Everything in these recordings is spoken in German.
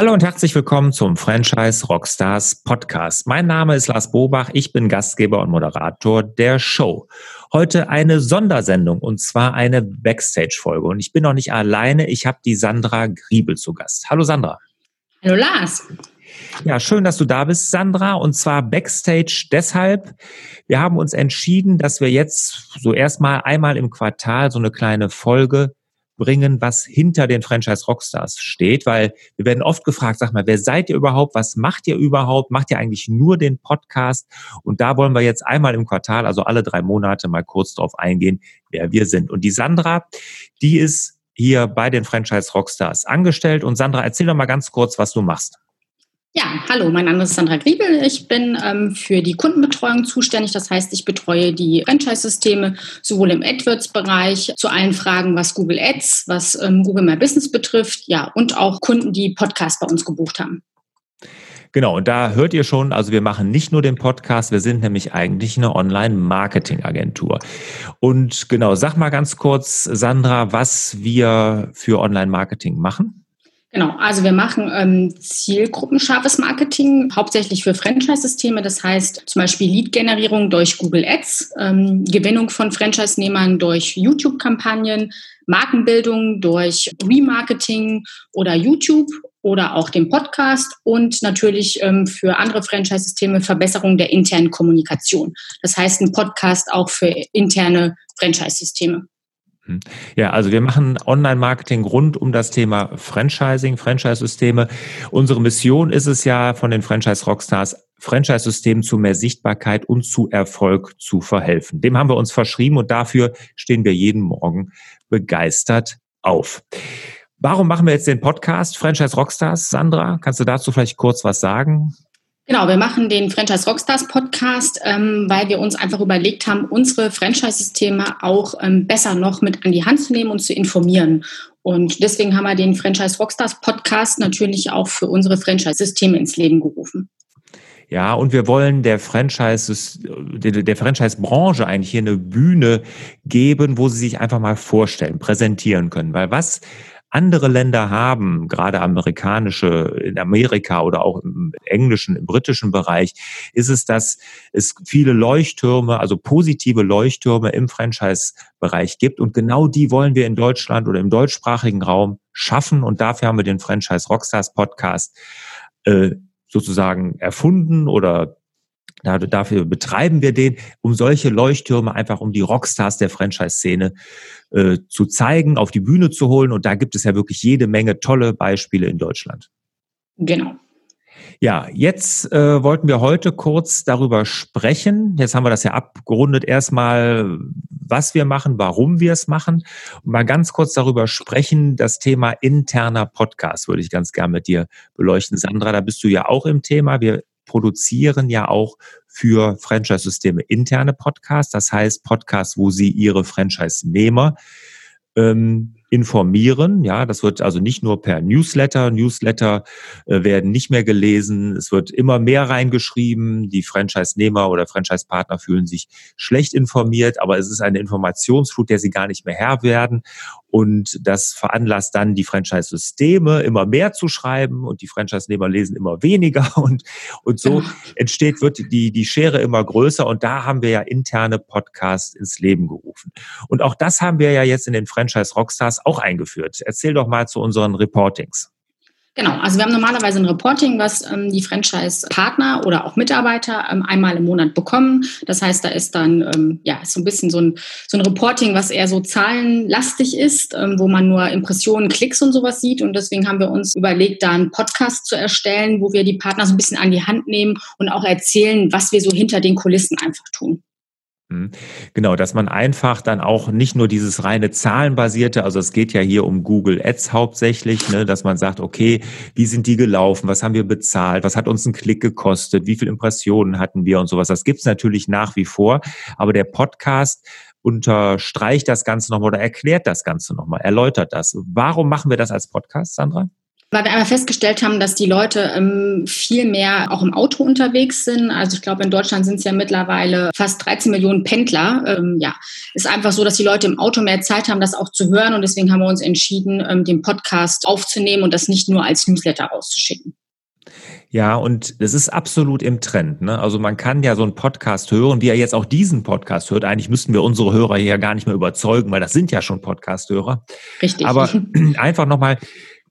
Hallo und herzlich willkommen zum Franchise Rockstars Podcast. Mein Name ist Lars Bobach, ich bin Gastgeber und Moderator der Show. Heute eine Sondersendung und zwar eine Backstage-Folge. Und ich bin noch nicht alleine, ich habe die Sandra Griebel zu Gast. Hallo Sandra. Hallo Lars. Ja, schön, dass du da bist, Sandra. Und zwar Backstage deshalb. Wir haben uns entschieden, dass wir jetzt so erstmal einmal im Quartal so eine kleine Folge bringen, was hinter den Franchise Rockstars steht, weil wir werden oft gefragt, sag mal, wer seid ihr überhaupt? Was macht ihr überhaupt? Macht ihr eigentlich nur den Podcast? Und da wollen wir jetzt einmal im Quartal, also alle drei Monate mal kurz drauf eingehen, wer wir sind. Und die Sandra, die ist hier bei den Franchise Rockstars angestellt. Und Sandra, erzähl doch mal ganz kurz, was du machst. Ja, hallo, mein Name ist Sandra Griebel. Ich bin ähm, für die Kundenbetreuung zuständig. Das heißt, ich betreue die Franchise-Systeme sowohl im AdWords-Bereich zu allen Fragen, was Google Ads, was ähm, Google My Business betrifft, ja, und auch Kunden, die Podcasts bei uns gebucht haben. Genau, und da hört ihr schon, also wir machen nicht nur den Podcast, wir sind nämlich eigentlich eine Online-Marketing-Agentur. Und genau, sag mal ganz kurz, Sandra, was wir für Online-Marketing machen. Genau, also wir machen ähm, zielgruppenscharfes Marketing, hauptsächlich für Franchise-Systeme. Das heißt zum Beispiel Lead-Generierung durch Google Ads, ähm, Gewinnung von Franchise-Nehmern durch YouTube-Kampagnen, Markenbildung durch Remarketing oder YouTube oder auch den Podcast und natürlich ähm, für andere Franchise-Systeme Verbesserung der internen Kommunikation. Das heißt ein Podcast auch für interne Franchise-Systeme. Hm. Ja, also wir machen Online-Marketing rund um das Thema Franchising, Franchise-Systeme. Unsere Mission ist es ja von den Franchise-Rockstars, Franchise-Systemen zu mehr Sichtbarkeit und zu Erfolg zu verhelfen. Dem haben wir uns verschrieben und dafür stehen wir jeden Morgen begeistert auf. Warum machen wir jetzt den Podcast Franchise Rockstars? Sandra, kannst du dazu vielleicht kurz was sagen? Genau, wir machen den Franchise Rockstars Podcast, ähm, weil wir uns einfach überlegt haben, unsere Franchise-Systeme auch ähm, besser noch mit an die Hand zu nehmen und zu informieren. Und deswegen haben wir den Franchise Rockstars Podcast natürlich auch für unsere Franchise-Systeme ins Leben gerufen. Ja, und wir wollen der Franchise, der Franchise-Branche eigentlich hier eine Bühne geben, wo sie sich einfach mal vorstellen, präsentieren können. Weil was andere Länder haben, gerade amerikanische, in Amerika oder auch im englischen, im britischen Bereich, ist es, dass es viele Leuchttürme, also positive Leuchttürme im Franchise-Bereich gibt. Und genau die wollen wir in Deutschland oder im deutschsprachigen Raum schaffen. Und dafür haben wir den Franchise Rockstars Podcast äh, sozusagen erfunden oder Dafür betreiben wir den, um solche Leuchttürme einfach um die Rockstars der Franchise-Szene äh, zu zeigen, auf die Bühne zu holen. Und da gibt es ja wirklich jede Menge tolle Beispiele in Deutschland. Genau. Ja, jetzt äh, wollten wir heute kurz darüber sprechen. Jetzt haben wir das ja abgerundet. Erstmal, was wir machen, warum wir es machen. Und mal ganz kurz darüber sprechen. Das Thema interner Podcast würde ich ganz gern mit dir beleuchten. Sandra, da bist du ja auch im Thema. Wir produzieren ja auch für Franchise-Systeme interne Podcasts. Das heißt Podcasts, wo sie ihre Franchise-Nehmer ähm, informieren. Ja, das wird also nicht nur per Newsletter. Newsletter äh, werden nicht mehr gelesen. Es wird immer mehr reingeschrieben. Die Franchise-Nehmer oder Franchise-Partner fühlen sich schlecht informiert, aber es ist eine Informationsflut, der sie gar nicht mehr Herr werden. Und das veranlasst dann die Franchise-Systeme immer mehr zu schreiben und die Franchise-Nehmer lesen immer weniger und, und so entsteht, wird die, die Schere immer größer und da haben wir ja interne Podcasts ins Leben gerufen. Und auch das haben wir ja jetzt in den Franchise Rockstars auch eingeführt. Erzähl doch mal zu unseren Reportings. Genau, also wir haben normalerweise ein Reporting, was ähm, die Franchise-Partner oder auch Mitarbeiter ähm, einmal im Monat bekommen. Das heißt, da ist dann ähm, ja so ein bisschen so ein, so ein Reporting, was eher so zahlenlastig ist, ähm, wo man nur Impressionen, Klicks und sowas sieht. Und deswegen haben wir uns überlegt, da einen Podcast zu erstellen, wo wir die Partner so ein bisschen an die Hand nehmen und auch erzählen, was wir so hinter den Kulissen einfach tun. Mhm. Genau, dass man einfach dann auch nicht nur dieses reine Zahlenbasierte, also es geht ja hier um Google Ads hauptsächlich, ne, dass man sagt, okay, wie sind die gelaufen, was haben wir bezahlt, was hat uns ein Klick gekostet, wie viele Impressionen hatten wir und sowas. Das gibt's natürlich nach wie vor, aber der Podcast unterstreicht das Ganze nochmal oder erklärt das Ganze nochmal, erläutert das. Warum machen wir das als Podcast, Sandra? Weil wir einmal festgestellt haben, dass die Leute ähm, viel mehr auch im Auto unterwegs sind. Also ich glaube, in Deutschland sind es ja mittlerweile fast 13 Millionen Pendler. Ähm, ja, ist einfach so, dass die Leute im Auto mehr Zeit haben, das auch zu hören. Und deswegen haben wir uns entschieden, ähm, den Podcast aufzunehmen und das nicht nur als Newsletter rauszuschicken. Ja, und es ist absolut im Trend. Ne? Also man kann ja so einen Podcast hören, wie er jetzt auch diesen Podcast hört. Eigentlich müssten wir unsere Hörer hier gar nicht mehr überzeugen, weil das sind ja schon Podcast-Hörer. Richtig. Aber einfach nochmal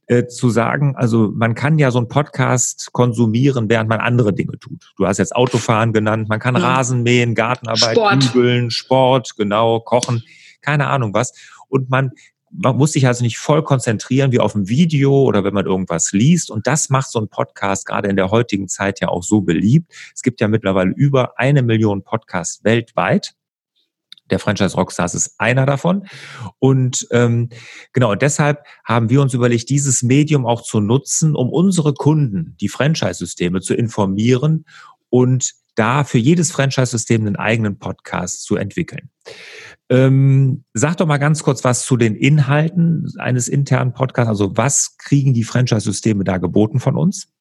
äh, zu sagen, also man kann ja so einen Podcast konsumieren, während man andere Dinge tut. Du hast jetzt Autofahren genannt, man kann ja. Rasen mähen, Gartenarbeit, Sport. Bügeln, Sport, genau, kochen, keine Ahnung was. Und man man muss sich also nicht voll konzentrieren wie auf ein Video oder wenn man irgendwas liest. Und das macht so ein Podcast gerade in der heutigen Zeit ja auch so beliebt. Es gibt ja mittlerweile über eine Million Podcasts weltweit. Der Franchise Rockstars ist einer davon. Und ähm, genau, deshalb haben wir uns überlegt, dieses Medium auch zu nutzen, um unsere Kunden, die Franchise-Systeme, zu informieren und da für jedes Franchise-System einen eigenen Podcast zu entwickeln. Ähm, sag doch mal ganz kurz was zu den Inhalten eines internen Podcasts. Also was kriegen die Franchise-Systeme da geboten von uns?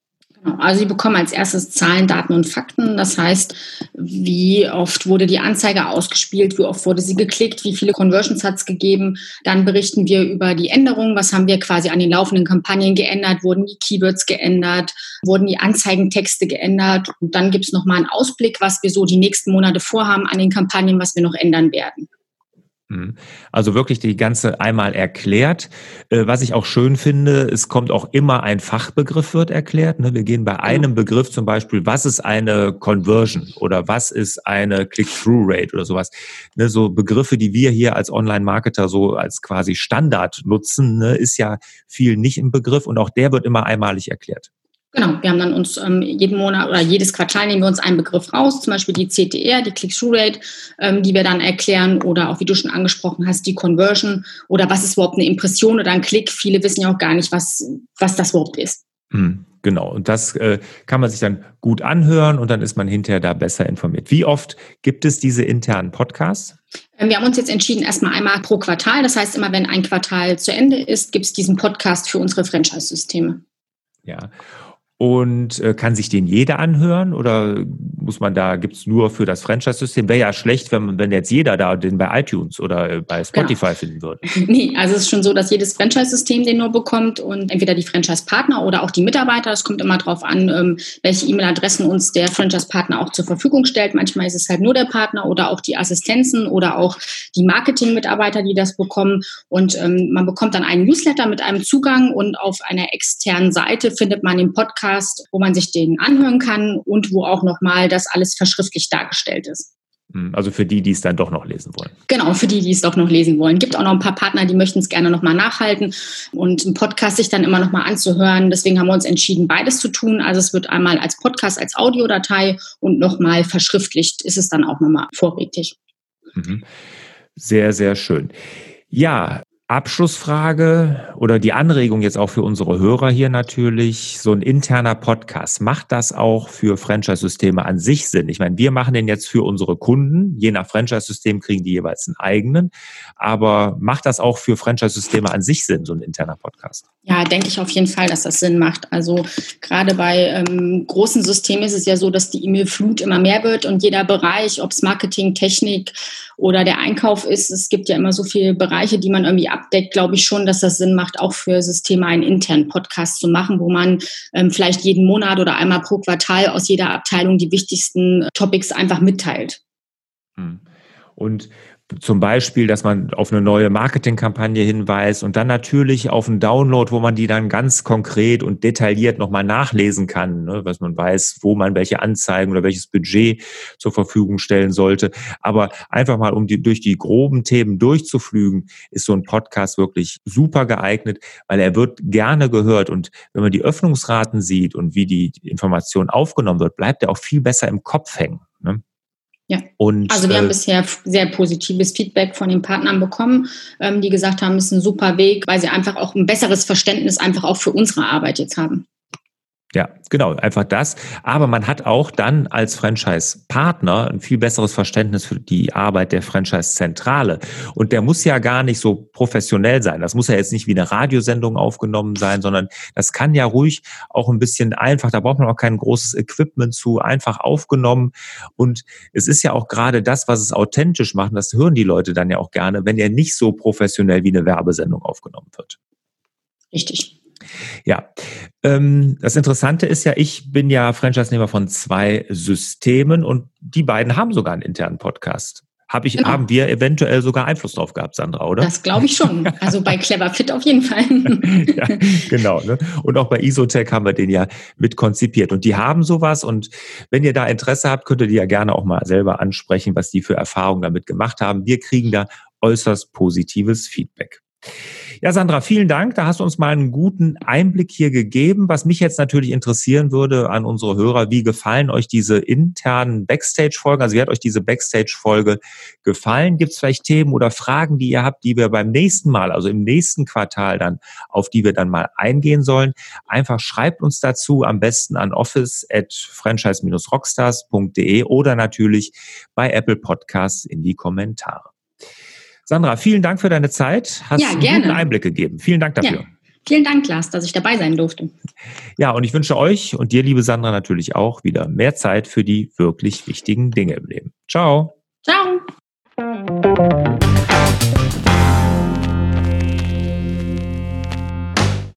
Genau. Also sie bekommen als erstes Zahlen, Daten und Fakten. Das heißt, wie oft wurde die Anzeige ausgespielt, wie oft wurde sie geklickt, wie viele Conversions hat es gegeben. Dann berichten wir über die Änderungen. Was haben wir quasi an den laufenden Kampagnen geändert? Wurden die Keywords geändert? Wurden die Anzeigentexte geändert? Und dann gibt es nochmal einen Ausblick, was wir so die nächsten Monate vorhaben an den Kampagnen, was wir noch ändern werden. Mhm. Also wirklich die ganze einmal erklärt. Äh, was ich auch schön finde, es kommt auch immer ein Fachbegriff wird erklärt. Ne? Wir gehen bei einem Begriff zum Beispiel, was ist eine Conversion oder was ist eine Click-Through-Rate oder sowas. Ne? So Begriffe, die wir hier als Online-Marketer so als quasi Standard nutzen, ne? ist ja viel nicht im Begriff und auch der wird immer einmalig erklärt. Genau, wir haben dann uns ähm, jeden Monat oder jedes Quartal nehmen wir uns einen Begriff raus, zum Beispiel die CTR, die Click-Through-Rate, ähm, die wir dann erklären oder auch, wie du schon angesprochen hast, die Conversion oder was ist überhaupt eine Impression oder ein Klick. Viele wissen ja auch gar nicht, was, was das überhaupt ist. Hm, genau, und das äh, kann man sich dann gut anhören und dann ist man hinterher da besser informiert. Wie oft gibt es diese internen Podcasts? Ähm, wir haben uns jetzt entschieden, erstmal einmal pro Quartal. Das heißt, immer wenn ein Quartal zu Ende ist, gibt es diesen Podcast für unsere Franchise-Systeme. Ja. Und äh, kann sich den jeder anhören oder muss man da, gibt's nur für das Franchise-System? Wäre ja schlecht, wenn, wenn jetzt jeder da den bei iTunes oder äh, bei Spotify genau. finden würde. Nee, also es ist schon so, dass jedes Franchise-System den nur bekommt und entweder die Franchise-Partner oder auch die Mitarbeiter. Es kommt immer darauf an, ähm, welche E-Mail-Adressen uns der Franchise-Partner auch zur Verfügung stellt. Manchmal ist es halt nur der Partner oder auch die Assistenzen oder auch die Marketing-Mitarbeiter, die das bekommen. Und ähm, man bekommt dann einen Newsletter mit einem Zugang und auf einer externen Seite findet man den Podcast Podcast, wo man sich den anhören kann und wo auch nochmal das alles verschriftlich dargestellt ist. Hm, also für die, die es dann doch noch lesen wollen. Genau, für die, die es doch noch lesen wollen. Gibt auch noch ein paar Partner, die möchten es gerne nochmal nachhalten und einen Podcast sich dann immer nochmal anzuhören. Deswegen haben wir uns entschieden, beides zu tun. Also es wird einmal als Podcast, als Audiodatei und nochmal verschriftlicht ist es dann auch nochmal vorrätig. Mhm. Sehr, sehr schön. Ja, Abschlussfrage oder die Anregung jetzt auch für unsere Hörer hier natürlich, so ein interner Podcast, macht das auch für Franchise-Systeme an sich Sinn? Ich meine, wir machen den jetzt für unsere Kunden, je nach Franchise-System kriegen die jeweils einen eigenen, aber macht das auch für Franchise-Systeme an sich Sinn, so ein interner Podcast? Ja, denke ich auf jeden Fall, dass das Sinn macht. Also gerade bei ähm, großen Systemen ist es ja so, dass die E-Mail-Flut immer mehr wird und jeder Bereich, ob es Marketing, Technik oder der Einkauf ist, es gibt ja immer so viele Bereiche, die man irgendwie abdeckt, glaube ich schon, dass das Sinn macht, auch für Systeme einen internen Podcast zu machen, wo man ähm, vielleicht jeden Monat oder einmal pro Quartal aus jeder Abteilung die wichtigsten Topics einfach mitteilt. Hm. Und zum Beispiel, dass man auf eine neue Marketingkampagne hinweist und dann natürlich auf einen Download, wo man die dann ganz konkret und detailliert nochmal nachlesen kann, ne, was man weiß, wo man welche Anzeigen oder welches Budget zur Verfügung stellen sollte. Aber einfach mal, um die, durch die groben Themen durchzuflügen, ist so ein Podcast wirklich super geeignet, weil er wird gerne gehört und wenn man die Öffnungsraten sieht und wie die Information aufgenommen wird, bleibt er auch viel besser im Kopf hängen. Ne? Ja. Und, also wir äh, haben bisher sehr positives Feedback von den Partnern bekommen, ähm, die gesagt haben, es ist ein super Weg, weil sie einfach auch ein besseres Verständnis einfach auch für unsere Arbeit jetzt haben. Ja, genau, einfach das. Aber man hat auch dann als Franchise-Partner ein viel besseres Verständnis für die Arbeit der Franchise-Zentrale. Und der muss ja gar nicht so professionell sein. Das muss ja jetzt nicht wie eine Radiosendung aufgenommen sein, sondern das kann ja ruhig auch ein bisschen einfach, da braucht man auch kein großes Equipment zu, einfach aufgenommen. Und es ist ja auch gerade das, was es authentisch macht, und das hören die Leute dann ja auch gerne, wenn er nicht so professionell wie eine Werbesendung aufgenommen wird. Richtig. Ja, ähm, das Interessante ist ja, ich bin ja Franchise-Nehmer von zwei Systemen und die beiden haben sogar einen internen Podcast. Hab ich, genau. Haben wir eventuell sogar Einfluss drauf gehabt, Sandra, oder? Das glaube ich schon. Also bei Clever Fit auf jeden Fall. ja, genau. Ne? Und auch bei Isotech haben wir den ja mit konzipiert. Und die haben sowas. Und wenn ihr da Interesse habt, könnt ihr die ja gerne auch mal selber ansprechen, was die für Erfahrungen damit gemacht haben. Wir kriegen da äußerst positives Feedback. Ja, Sandra, vielen Dank. Da hast du uns mal einen guten Einblick hier gegeben. Was mich jetzt natürlich interessieren würde an unsere Hörer, wie gefallen euch diese internen Backstage-Folgen? Also wie hat euch diese Backstage-Folge gefallen? Gibt es vielleicht Themen oder Fragen, die ihr habt, die wir beim nächsten Mal, also im nächsten Quartal dann, auf die wir dann mal eingehen sollen? Einfach schreibt uns dazu, am besten an office at franchise-rockstars.de oder natürlich bei Apple Podcasts in die Kommentare. Sandra, vielen Dank für deine Zeit. Hast ja, gerne. einen Einblick gegeben. Vielen Dank dafür. Ja. Vielen Dank, Lars, dass ich dabei sein durfte. Ja, und ich wünsche euch und dir, liebe Sandra, natürlich auch wieder mehr Zeit für die wirklich wichtigen Dinge im Leben. Ciao. Ciao.